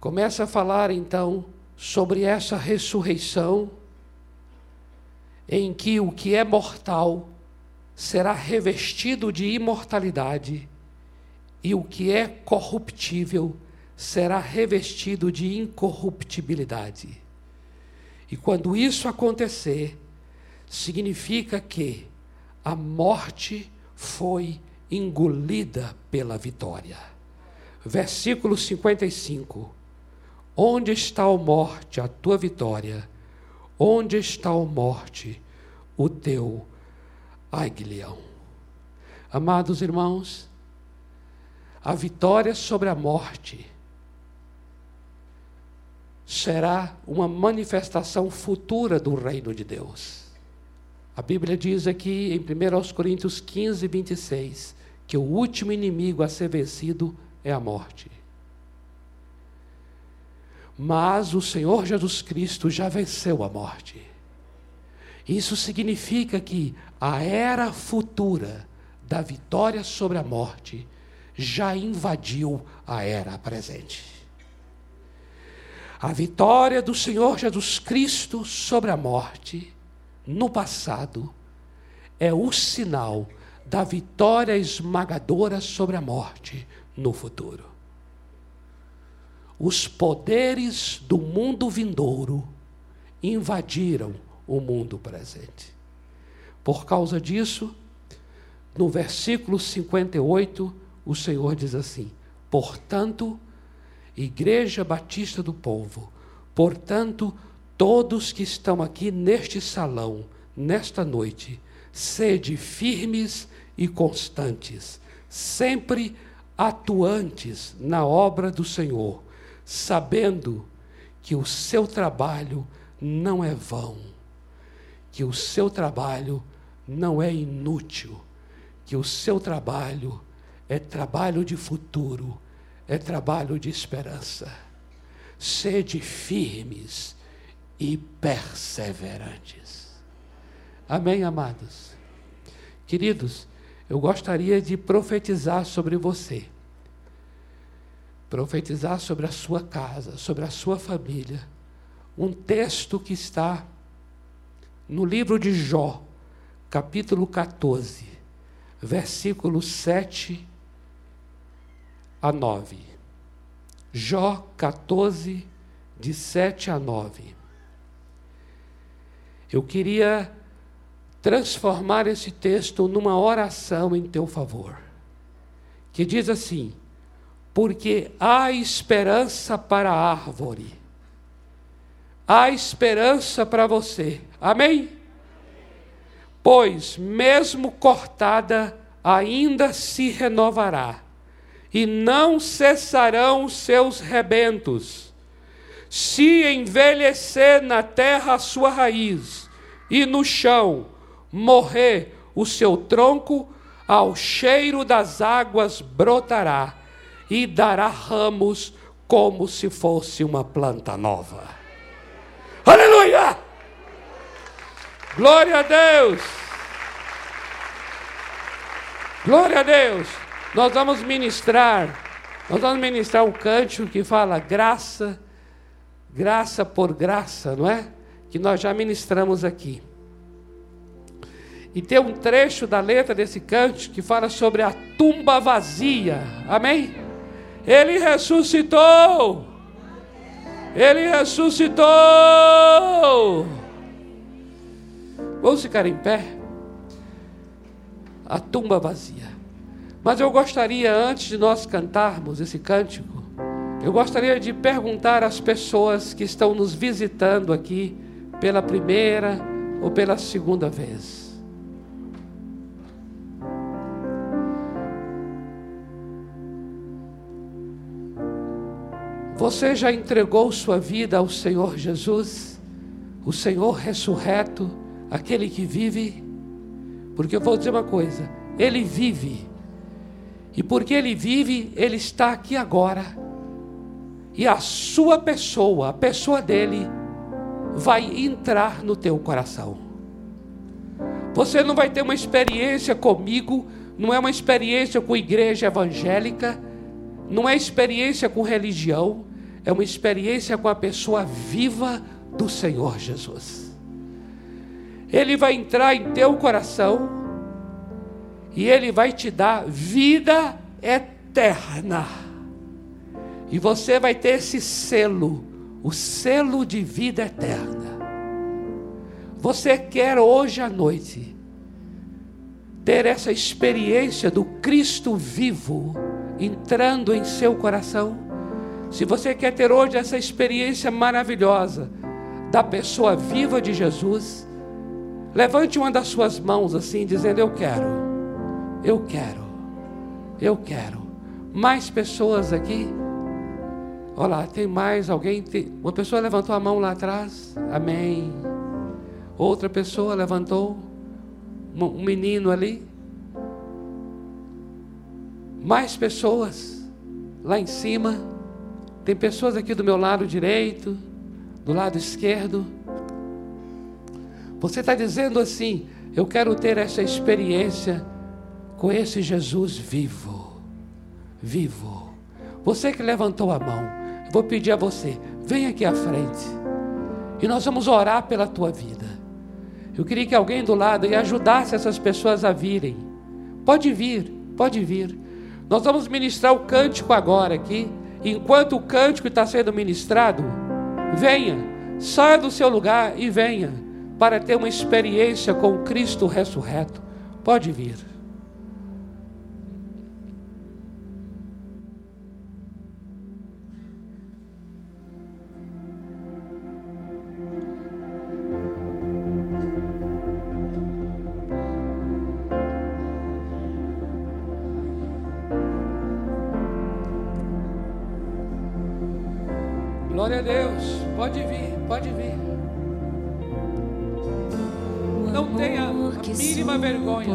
começa a falar então sobre essa ressurreição em que o que é mortal será revestido de imortalidade e o que é corruptível será revestido de incorruptibilidade. E quando isso acontecer, significa que a morte foi engolida pela vitória. Versículo 55. Onde está a morte, a tua vitória? Onde está a morte, o teu aguilhão? Amados irmãos, a vitória sobre a morte será uma manifestação futura do reino de Deus. A Bíblia diz aqui em 1 Coríntios 15, 26, que o último inimigo a ser vencido é a morte. Mas o Senhor Jesus Cristo já venceu a morte. Isso significa que a era futura da vitória sobre a morte já invadiu a era presente. A vitória do Senhor Jesus Cristo sobre a morte no passado é o sinal da vitória esmagadora sobre a morte no futuro. Os poderes do mundo vindouro invadiram o mundo presente. Por causa disso, no versículo 58, o Senhor diz assim: Portanto, Igreja Batista do Povo, portanto, todos que estão aqui neste salão, nesta noite, sede firmes e constantes, sempre atuantes na obra do Senhor, sabendo que o seu trabalho não é vão, que o seu trabalho não é inútil, que o seu trabalho é trabalho de futuro, é trabalho de esperança. Sede firmes e perseverantes. Amém, amados? Queridos, eu gostaria de profetizar sobre você. profetizar sobre a sua casa, sobre a sua família, um texto que está no livro de Jó, capítulo 14, versículos 7 a 9. Jó 14, de 7 a 9. Eu queria transformar esse texto numa oração em teu favor, que diz assim: Porque há esperança para a árvore, há esperança para você, amém? Pois, mesmo cortada, ainda se renovará, e não cessarão os seus rebentos. Se envelhecer na terra a sua raiz, e no chão morrer o seu tronco, ao cheiro das águas brotará, e dará ramos como se fosse uma planta nova. Aleluia! Glória a Deus! Glória a Deus! Nós vamos ministrar, nós vamos ministrar um cântico que fala graça, graça por graça, não é? Que nós já ministramos aqui. E tem um trecho da letra desse cântico que fala sobre a tumba vazia. Amém? Ele ressuscitou. Ele ressuscitou. Vamos ficar em pé? A tumba vazia. Mas eu gostaria, antes de nós cantarmos esse cântico, eu gostaria de perguntar às pessoas que estão nos visitando aqui pela primeira ou pela segunda vez. Você já entregou sua vida ao Senhor Jesus, o Senhor ressurreto? aquele que vive, porque eu vou dizer uma coisa: ele vive, e porque ele vive, ele está aqui agora, e a sua pessoa, a pessoa dele, vai entrar no teu coração. Você não vai ter uma experiência comigo, não é uma experiência com igreja evangélica, não é experiência com religião, é uma experiência com a pessoa viva do Senhor Jesus. Ele vai entrar em teu coração e ele vai te dar vida eterna. E você vai ter esse selo, o selo de vida eterna. Você quer hoje à noite ter essa experiência do Cristo vivo entrando em seu coração? Se você quer ter hoje essa experiência maravilhosa da pessoa viva de Jesus, Levante uma das suas mãos assim, dizendo: Eu quero, eu quero, eu quero. Mais pessoas aqui? Olha lá, tem mais alguém? Tem... Uma pessoa levantou a mão lá atrás? Amém. Outra pessoa levantou? Um menino ali? Mais pessoas lá em cima? Tem pessoas aqui do meu lado direito, do lado esquerdo? Você está dizendo assim: eu quero ter essa experiência com esse Jesus vivo. Vivo. Você que levantou a mão, vou pedir a você: vem aqui à frente. E nós vamos orar pela tua vida. Eu queria que alguém do lado e ajudasse essas pessoas a virem. Pode vir, pode vir. Nós vamos ministrar o cântico agora aqui. Enquanto o cântico está sendo ministrado, venha, saia do seu lugar e venha para ter uma experiência com Cristo ressurreto, pode vir.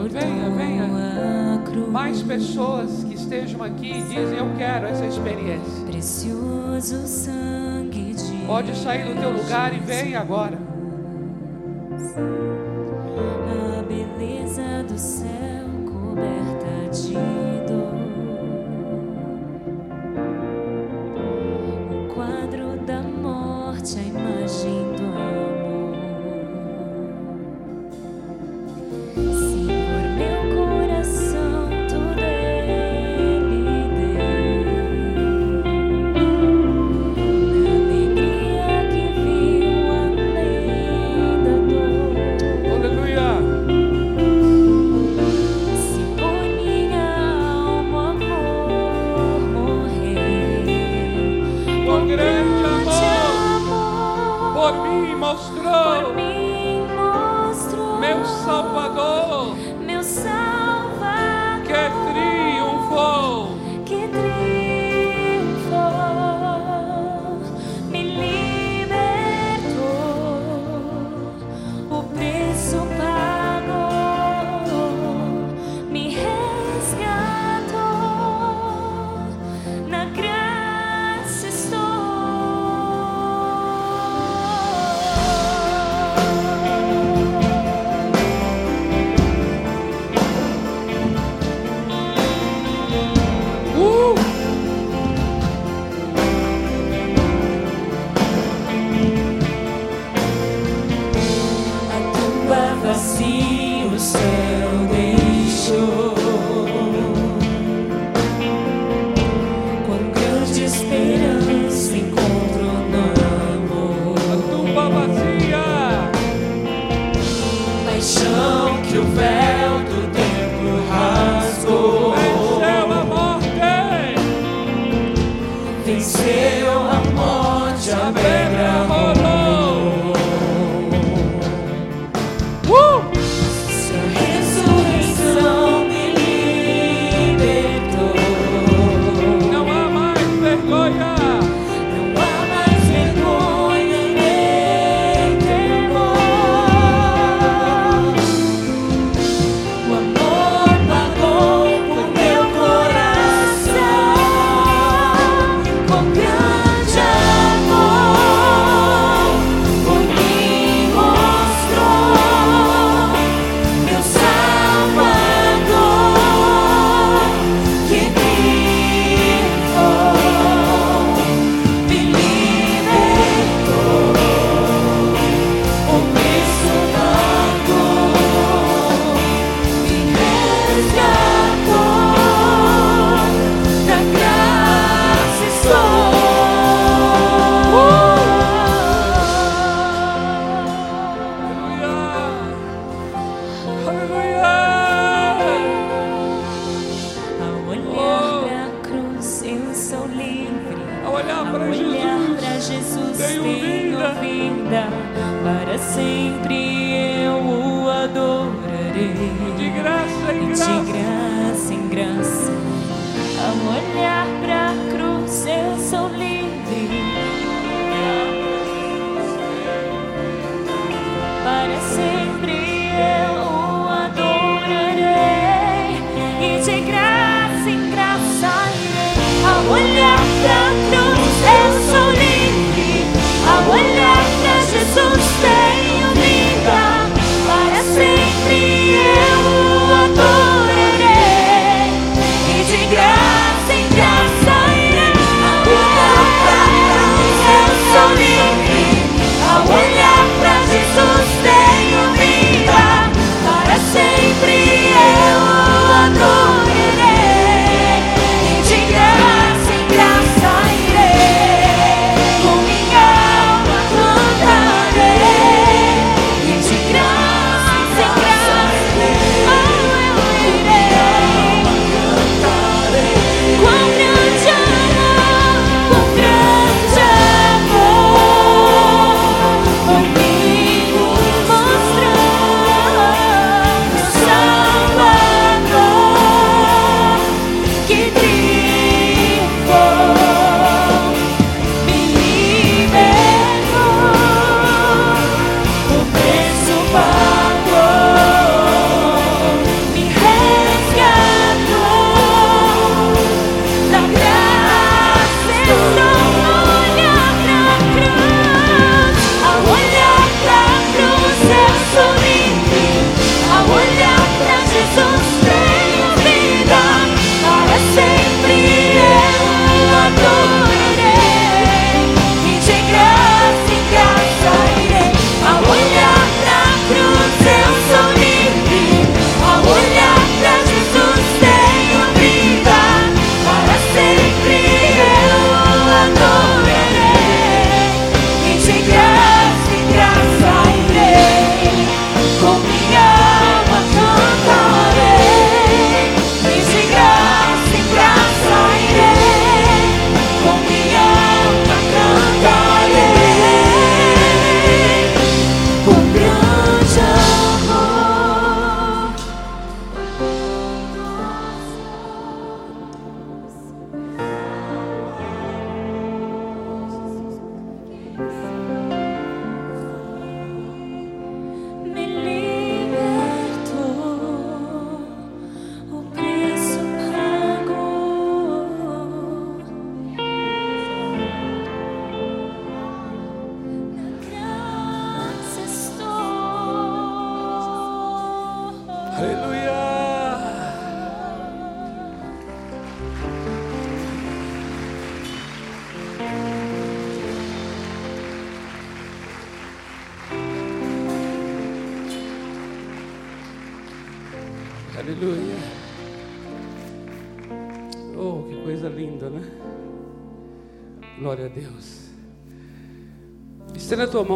Venha, venha. Mais pessoas que estejam aqui dizem: Eu quero essa experiência. Precioso sangue de Pode sair do teu lugar e venha agora. A beleza do céu coberta de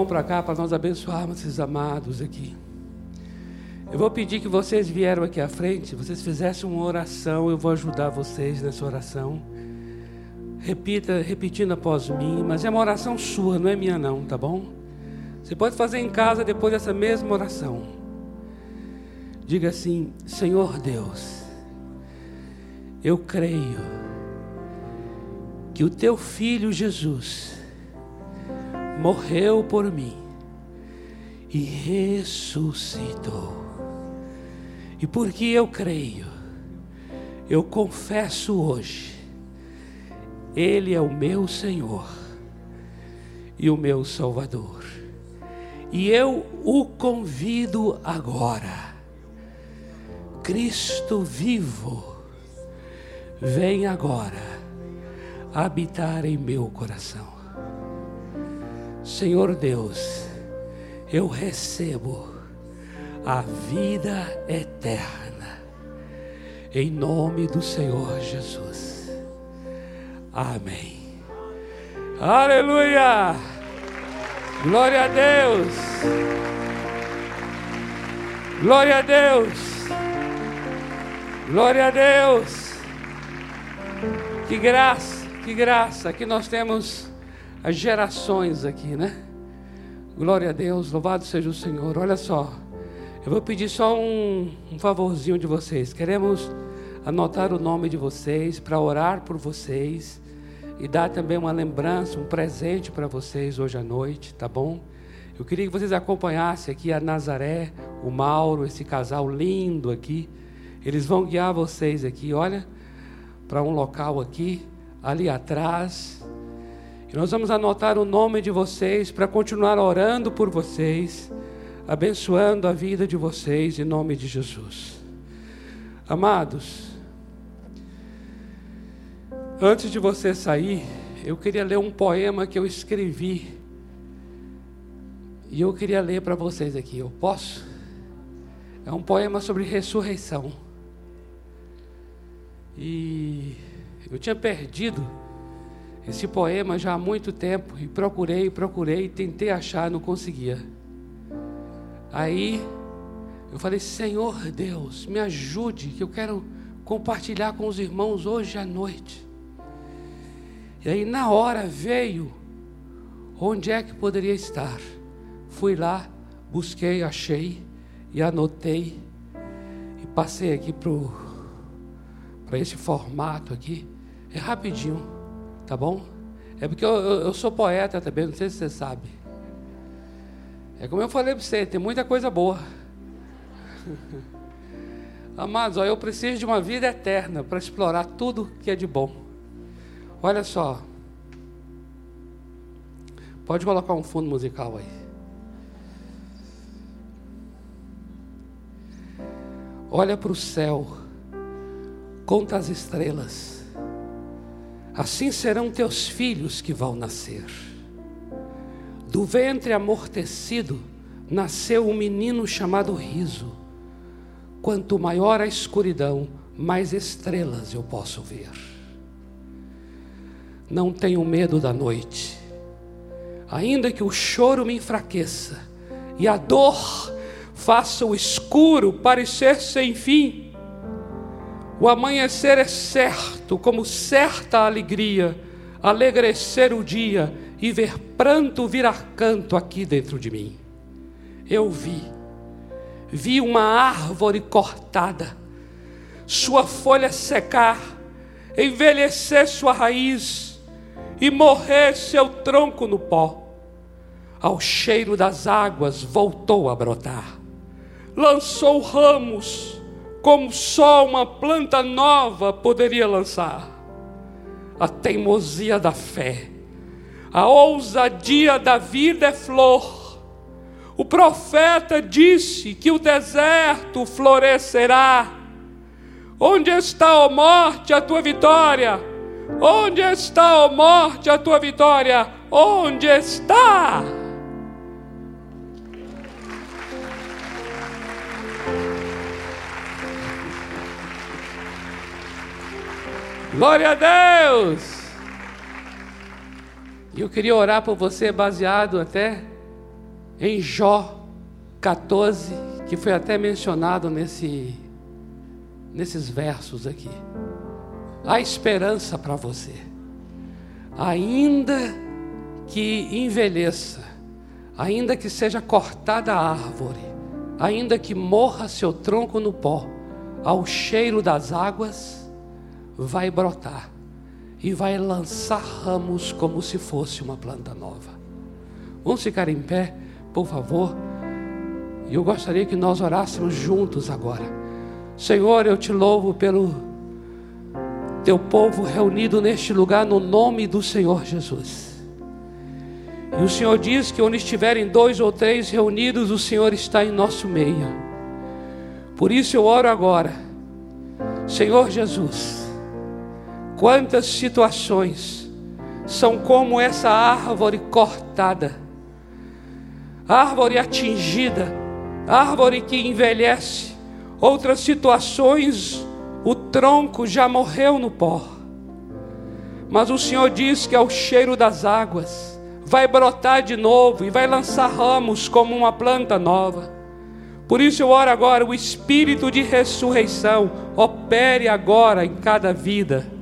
para cá para nós abençoarmos esses amados aqui. Eu vou pedir que vocês vieram aqui à frente, vocês fizessem uma oração, eu vou ajudar vocês nessa oração. Repita, repetindo após mim, mas é uma oração sua, não é minha não, tá bom? Você pode fazer em casa depois dessa mesma oração. Diga assim: Senhor Deus, eu creio que o teu filho Jesus morreu por mim e ressuscitou. E porque eu creio, eu confesso hoje, Ele é o meu Senhor e o meu Salvador. E eu o convido agora, Cristo vivo, vem agora habitar em meu coração. Senhor Deus, eu recebo a vida eterna, em nome do Senhor Jesus. Amém. Aleluia! Glória a Deus! Glória a Deus! Glória a Deus! Que graça, que graça! Aqui nós temos as gerações aqui, né? Glória a Deus, louvado seja o Senhor. Olha só, eu vou pedir só um, um favorzinho de vocês. Queremos anotar o nome de vocês para orar por vocês e dar também uma lembrança, um presente para vocês hoje à noite, tá bom? Eu queria que vocês acompanhassem aqui a Nazaré, o Mauro, esse casal lindo aqui. Eles vão guiar vocês aqui, olha, para um local aqui, ali atrás. E nós vamos anotar o nome de vocês para continuar orando por vocês, abençoando a vida de vocês em nome de Jesus. Amados, antes de você sair, eu queria ler um poema que eu escrevi. E eu queria ler para vocês aqui. Eu posso? É um poema sobre ressurreição. E eu tinha perdido esse poema já há muito tempo e procurei, procurei, tentei achar, não conseguia. Aí eu falei: Senhor Deus, me ajude, que eu quero compartilhar com os irmãos hoje à noite. E aí na hora veio onde é que poderia estar. Fui lá, busquei, achei e anotei e passei aqui para esse formato aqui. É rapidinho Tá bom? É porque eu, eu, eu sou poeta também, não sei se você sabe. É como eu falei para você, tem muita coisa boa. Amados, ó, eu preciso de uma vida eterna para explorar tudo que é de bom. Olha só. Pode colocar um fundo musical aí. Olha para o céu, conta as estrelas assim serão teus filhos que vão nascer. Do ventre amortecido nasceu um menino chamado Riso. Quanto maior a escuridão, mais estrelas eu posso ver. Não tenho medo da noite, ainda que o choro me enfraqueça e a dor faça o escuro parecer sem fim o amanhecer é certo, como certa alegria, alegrecer o dia e ver pranto virar canto aqui dentro de mim. Eu vi, vi uma árvore cortada, sua folha secar, envelhecer sua raiz e morrer seu tronco no pó. Ao cheiro das águas voltou a brotar, lançou ramos, como só uma planta nova poderia lançar. A teimosia da fé, a ousadia da vida é flor. O profeta disse que o deserto florescerá. Onde está, ó morte, a tua vitória? Onde está, ó morte, a tua vitória? Onde está? Glória a Deus! E eu queria orar por você baseado até em Jó 14, que foi até mencionado nesse, nesses versos aqui. Há esperança para você, ainda que envelheça, ainda que seja cortada a árvore, ainda que morra seu tronco no pó, ao cheiro das águas, vai brotar e vai lançar ramos como se fosse uma planta nova. Vamos ficar em pé, por favor. E eu gostaria que nós orássemos juntos agora. Senhor, eu te louvo pelo teu povo reunido neste lugar no nome do Senhor Jesus. E o Senhor diz que onde estiverem dois ou três reunidos, o Senhor está em nosso meio. Por isso eu oro agora, Senhor Jesus Quantas situações são como essa árvore cortada, árvore atingida, árvore que envelhece. Outras situações, o tronco já morreu no pó. Mas o Senhor diz que ao cheiro das águas vai brotar de novo e vai lançar ramos como uma planta nova. Por isso eu oro agora, o espírito de ressurreição opere agora em cada vida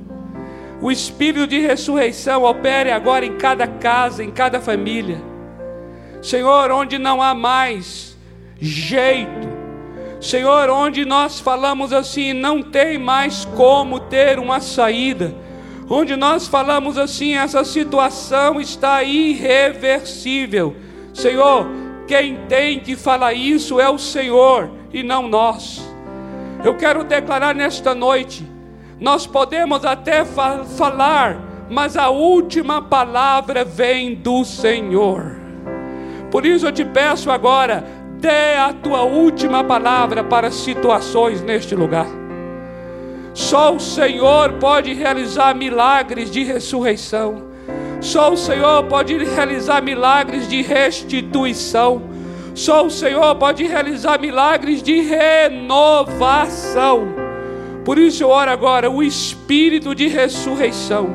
o espírito de ressurreição opere agora em cada casa, em cada família. Senhor, onde não há mais jeito, Senhor, onde nós falamos assim, não tem mais como ter uma saída, onde nós falamos assim, essa situação está irreversível. Senhor, quem tem que falar isso é o Senhor e não nós. Eu quero declarar nesta noite, nós podemos até fa falar, mas a última palavra vem do Senhor. Por isso eu te peço agora, dê a tua última palavra para situações neste lugar. Só o Senhor pode realizar milagres de ressurreição. Só o Senhor pode realizar milagres de restituição. Só o Senhor pode realizar milagres de renovação. Por isso eu oro agora, o espírito de ressurreição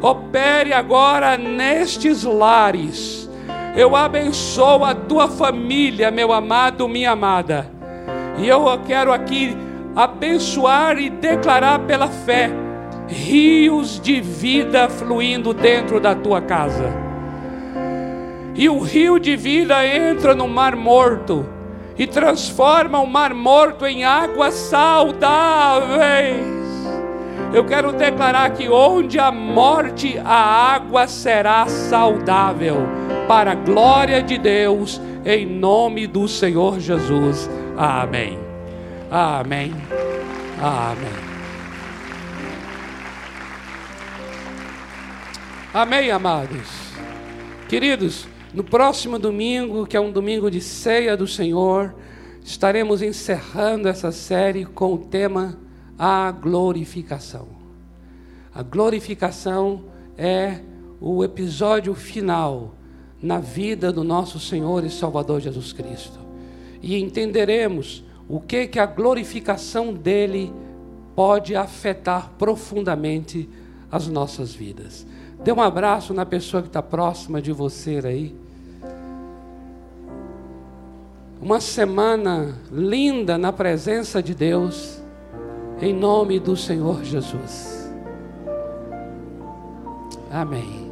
opere agora nestes lares eu abençoo a tua família, meu amado, minha amada. E eu quero aqui abençoar e declarar pela fé rios de vida fluindo dentro da tua casa. E o rio de vida entra no mar morto e transforma o mar morto em águas saudáveis. Eu quero declarar que onde a morte, a água será saudável, para a glória de Deus, em nome do Senhor Jesus. Amém. Amém. Amém. Amém, amados. Queridos, no próximo domingo, que é um domingo de ceia do Senhor, estaremos encerrando essa série com o tema a glorificação. A glorificação é o episódio final na vida do nosso Senhor e Salvador Jesus Cristo. E entenderemos o que que a glorificação dele pode afetar profundamente as nossas vidas. Dê um abraço na pessoa que está próxima de você aí. Uma semana linda na presença de Deus em nome do Senhor Jesus. Amém.